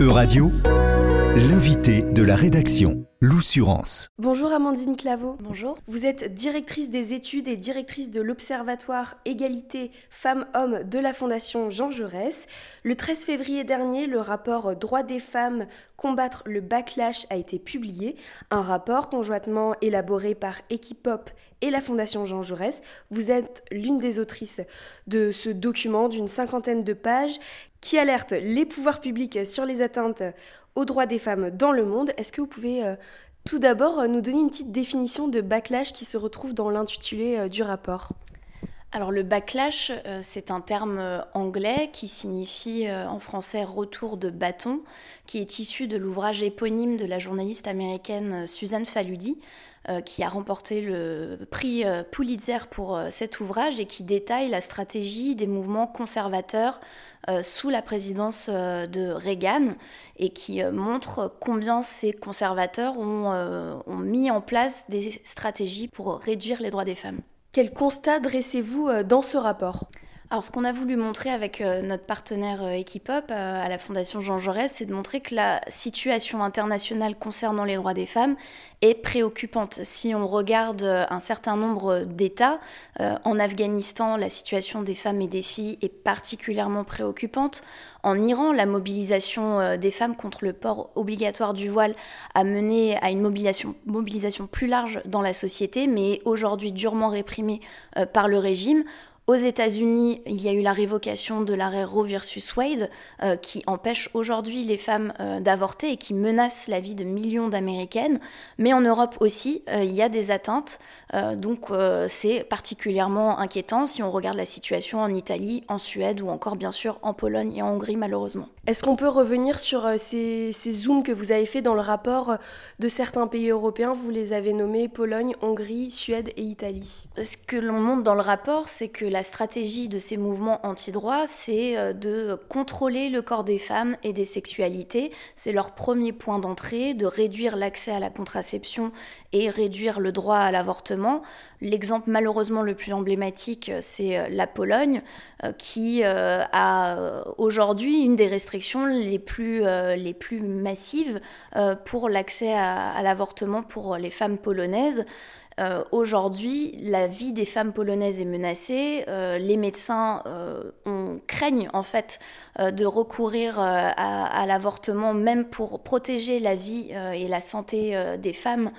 Euradio, l'invité de la rédaction, l'Oussurance. Bonjour Amandine Claveau. Bonjour. Vous êtes directrice des études et directrice de l'Observatoire Égalité Femmes-Hommes de la Fondation Jean Jaurès. Le 13 février dernier, le rapport Droits des femmes, combattre le backlash a été publié. Un rapport conjointement élaboré par Equipop et la Fondation Jean Jaurès. Vous êtes l'une des autrices de ce document d'une cinquantaine de pages qui alerte les pouvoirs publics sur les atteintes aux droits des femmes dans le monde. Est-ce que vous pouvez euh, tout d'abord euh, nous donner une petite définition de backlash qui se retrouve dans l'intitulé euh, du rapport? Alors le backlash, c'est un terme anglais qui signifie en français retour de bâton, qui est issu de l'ouvrage éponyme de la journaliste américaine Suzanne Faludi, qui a remporté le prix Pulitzer pour cet ouvrage et qui détaille la stratégie des mouvements conservateurs euh, sous la présidence euh, de Reagan et qui euh, montre combien ces conservateurs ont, ont mis en place des stratégies pour réduire les droits des femmes. Quel constat dressez-vous dans ce rapport? Alors, ce qu'on a voulu montrer avec euh, notre partenaire euh, Equipop euh, à la Fondation Jean Jaurès, c'est de montrer que la situation internationale concernant les droits des femmes est préoccupante. Si on regarde un certain nombre d'États, en Afghanistan, la situation des femmes et des filles est particulièrement préoccupante. En Iran, la mobilisation des femmes contre le port obligatoire du voile a mené à une mobilisation, mobilisation plus large dans la société, mais aujourd'hui durement réprimée par le régime. Aux États-Unis, il y a eu la révocation de l'arrêt Roe versus Wade euh, qui empêche aujourd'hui les femmes euh, d'avorter et qui menace la vie de millions d'Américaines. Mais en Europe aussi, euh, il y a des atteintes. donc c'est particulièrement inquiétant si on regarde la situation en Italie, en Suède ou encore bien sûr en Pologne et en Hongrie malheureusement. Est-ce qu'on peut revenir sur ces, ces, zooms que vous avez fait dans le rapport de certains pays européens? Vous les avez nommés Pologne, Hongrie, Suède et Italie. Ce que l'on montre dans le rapport, c'est que la la stratégie de ces mouvements anti-droits, c'est euh, de contrôler le corps des femmes et des sexualités. C'est leur premier point d'entrée, de réduire l'accès à la contraception et réduire le droit à l'avortement. L'exemple malheureusement le plus emblématique, euh, c'est euh, la Pologne, qui a aujourd'hui une des restrictions les plus, les plus massives pour l'accès à l'avortement pour les femmes polonaises. Euh, aujourd'hui, la vie des femmes polonaises est menacée. Euh, les médecins euh, craignent en fait de recourir à, l'avortement, même pour protéger la vie et la santé des femmes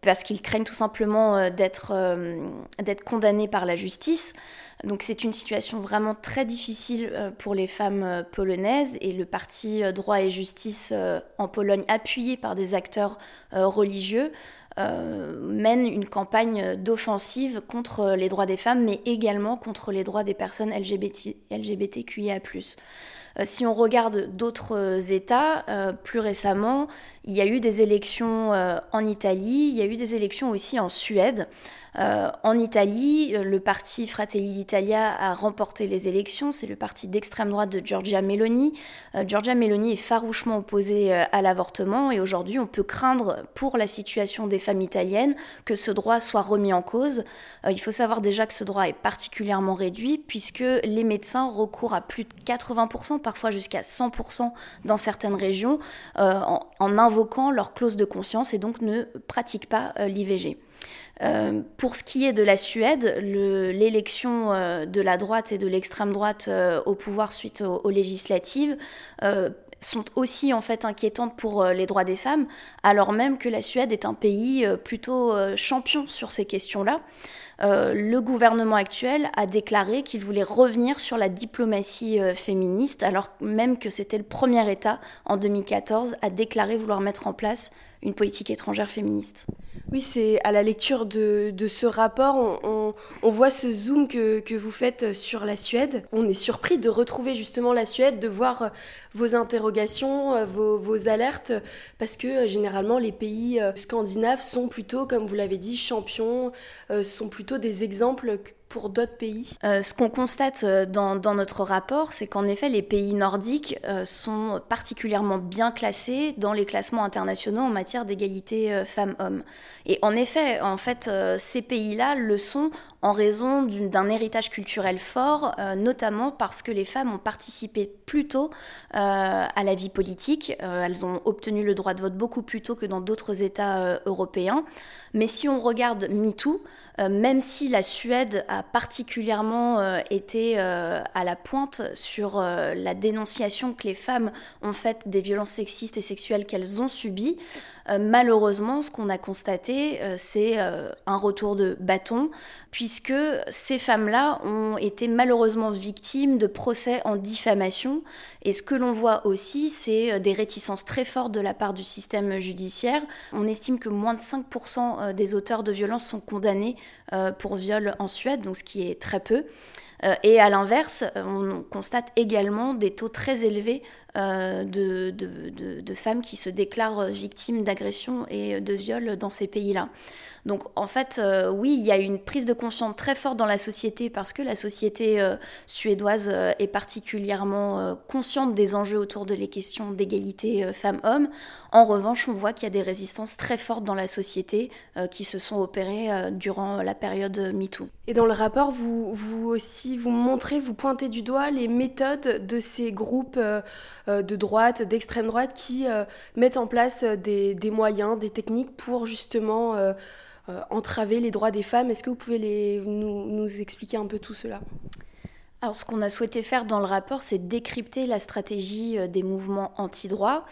parce qu'ils craignent tout simplement d'être condamnés par la justice. Donc c'est une situation vraiment très difficile pour les femmes polonaises et le parti droit et justice en Pologne, appuyé par des acteurs religieux, mène une campagne d'offensive contre les droits des femmes, mais également contre les droits des personnes LGBT, LGBTQIA. Euh, si on regarde d'autres États, euh, plus récemment, il y a eu des élections en Italie, il y a eu des élections aussi en Suède. Euh, en Italie, euh, le parti Fratelli d'Italia a remporté les élections. C'est le parti d'extrême droite de Giorgia Meloni. Euh, Giorgia Meloni est farouchement opposée à l'avortement et aujourd'hui, on peut craindre pour la situation des femmes italiennes que ce droit soit remis en cause. il faut savoir déjà que ce droit est particulièrement réduit puisque les médecins recourent à plus de 80%, parfois jusqu'à 100% dans certaines régions, en, en, invoquant leur clause de conscience et donc ne pratiquent pas l'IVG. Euh, pour ce qui est de la Suède, l'élection euh, de la droite et de l'extrême droite euh, au pouvoir suite aux, législatives sont aussi en fait inquiétantes pour les droits des femmes, alors même que la Suède est un pays plutôt champion sur ces questions-là. le gouvernement actuel a déclaré qu'il voulait revenir sur la diplomatie féministe, alors même que c'était le premier État en 2014 à déclarer vouloir mettre en place une politique étrangère féministe. Oui, c'est à la lecture de, ce rapport, on, voit ce zoom que, vous faites sur la Suède. On est surpris de retrouver justement la Suède, de voir euh, vos interrogations, euh, vos, alertes, parce que euh, généralement les pays scandinaves sont plutôt, comme vous l'avez dit, champions, sont plutôt des exemples pour d'autres pays? Euh, Ce qu'on constate euh, dans, notre rapport, c'est qu'en effet, les pays nordiques euh, sont particulièrement bien classés dans les classements internationaux en matière d'égalité femmes-hommes. Et en effet, en fait, ces pays-là le sont en raison d'un héritage culturel fort, notamment parce que les femmes ont participé plus tôt à la vie politique. elles ont obtenu le droit de vote beaucoup plus tôt que dans d'autres États européens. Mais si on regarde MeToo, même si la Suède a particulièrement euh, été euh, à la pointe sur euh, la dénonciation que les femmes ont faite des violences sexistes et sexuelles qu'elles ont subies. malheureusement, ce qu'on a constaté, c'est un retour de bâton, puisque ces femmes-là ont été malheureusement victimes de procès en diffamation. Et ce que l'on voit aussi, c'est des réticences très fortes de la part du système judiciaire. On estime que moins de 5% des auteurs de violences sont condamnés pour viol en Suède, donc ce qui est très peu. Euh, et à l'inverse, on constate également des taux très élevés euh, de, de, femmes qui se déclarent victimes d'agressions et de viols dans ces pays-là. Donc en fait, euh, oui, il y a une prise de conscience très forte dans la société parce que la société euh, suédoise est particulièrement consciente des enjeux autour de les questions d'égalité femmes-hommes. En revanche, on voit qu'il y a des résistances très fortes dans la société qui se sont opérées durant la période MeToo. Et dans le rapport, vous, vous aussi, vous montrez, vous pointez du doigt les méthodes de ces groupes euh, de droite, d'extrême droite, qui euh, mettent en place euh, des, moyens, des techniques pour justement entraver les droits des femmes. Est-ce que vous pouvez les, nous, expliquer un peu tout cela? Alors, ce qu'on a souhaité faire dans le rapport, c'est décrypter la stratégie des mouvements anti-droit.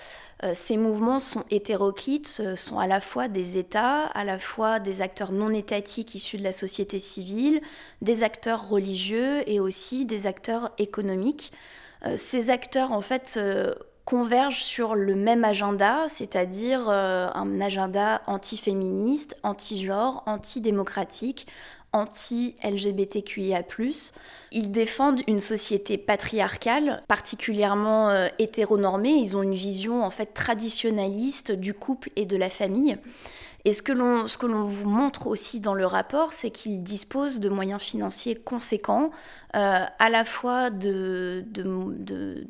ces mouvements sont hétéroclites, sont à la fois des États, à la fois des acteurs non étatiques issus de la société civile, des acteurs religieux et aussi des acteurs économiques. Euh, ces acteurs, en fait, euh, convergent sur le même agenda, c'est-à-dire euh, un agenda anti-féministe, anti-genre, anti-démocratique, anti-LGBTQIA. Ils défendent une société patriarcale, particulièrement hétéronormée. Ils ont une vision en fait traditionnaliste du couple et de la famille. Et ce que l'on vous montre aussi dans le rapport, c'est qu'ils disposent de moyens financiers conséquents, euh, à la fois de, de,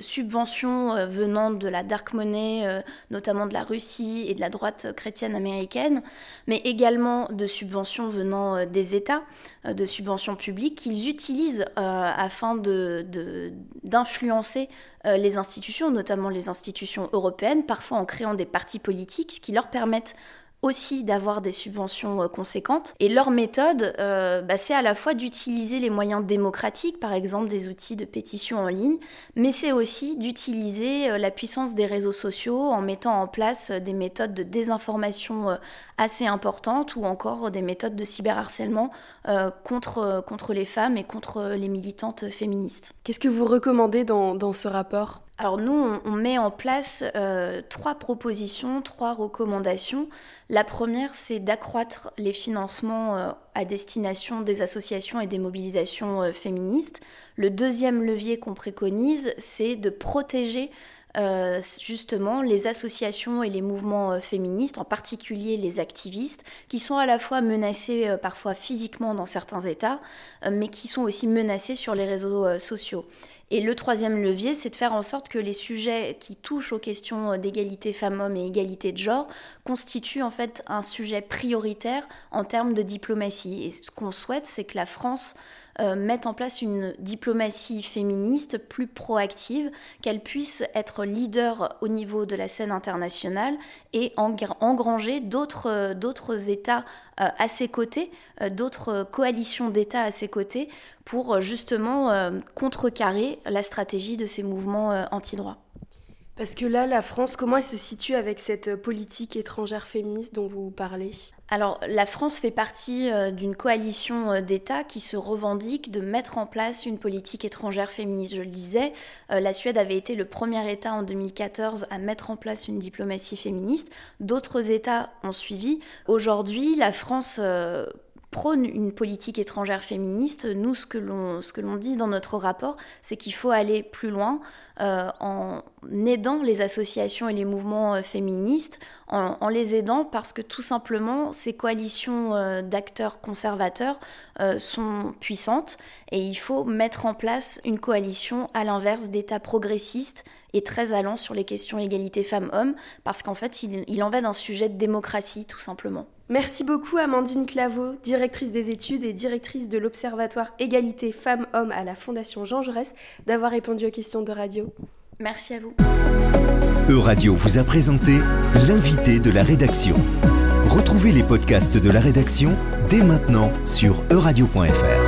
subventions euh, venant de la dark money, euh, notamment de la Russie et de la droite chrétienne américaine, mais également de subventions venant des États, de subventions publiques qu'ils utilisent afin d'influencer les institutions, notamment les institutions européennes, parfois en créant des partis politiques, ce qui leur permettent aussi d'avoir des subventions euh, conséquentes. Et leur méthode, euh, bah, c'est à la fois d'utiliser les moyens démocratiques, par exemple des outils de pétition en ligne, mais c'est aussi d'utiliser euh, la puissance des réseaux sociaux en mettant en place des méthodes de désinformation assez importantes ou encore des méthodes de cyberharcèlement contre, contre les femmes et contre les militantes féministes. Qu'est-ce que vous recommandez dans ce rapport? Alors nous, on, met en place euh, trois propositions, trois recommandations. La première, c'est d'accroître les financements euh, à destination des associations et des mobilisations euh, féministes. Le deuxième levier qu'on préconise, c'est de protéger justement les associations et les mouvements féministes, en particulier les activistes, qui sont à la fois menacés parfois physiquement dans certains États, mais qui sont aussi menacés sur les réseaux sociaux. Et le troisième levier, c'est de faire en sorte que les sujets qui touchent aux questions d'égalité femmes-hommes et égalité de genre constituent en fait un sujet prioritaire en termes de diplomatie. Et ce qu'on souhaite, c'est que la France euh, mette en place une diplomatie féministe plus proactive, qu'elle puisse être leader au niveau de la scène internationale et engranger d'autres euh, États euh, à ses côtés, d'autres coalitions d'États à ses côtés pour justement contrecarrer la stratégie de ces mouvements anti-droit. Parce que là, la France, comment elle se situe avec cette politique étrangère féministe dont vous parlez? Alors, la France fait partie euh, d'une coalition euh, d'États qui se revendique de mettre en place une politique étrangère féministe. Je le disais, euh, la Suède avait été le premier État en 2014 à mettre en place une diplomatie féministe. D'autres États ont suivi. Aujourd'hui, la France prône une politique étrangère féministe, nous, ce que l'on dit dans notre rapport, c'est qu'il faut aller plus loin euh, en aidant les associations et les mouvements euh, féministes, en, les aidant parce que tout simplement, ces coalitions euh, d'acteurs conservateurs sont puissantes et il faut mettre en place une coalition à l'inverse d'États progressistes et très allant sur les questions égalité femmes-hommes, parce qu'en fait, il, il en va d'un sujet de démocratie, tout simplement. Merci beaucoup Amandine Claveau, directrice des études et directrice de l'Observatoire Égalité Femmes-Hommes à la Fondation Jean Jaurès, d'avoir répondu aux questions de radio. Merci à vous. Euradio vous a présenté l'invité de la rédaction. Retrouvez les podcasts de la rédaction dès maintenant sur euradio.fr.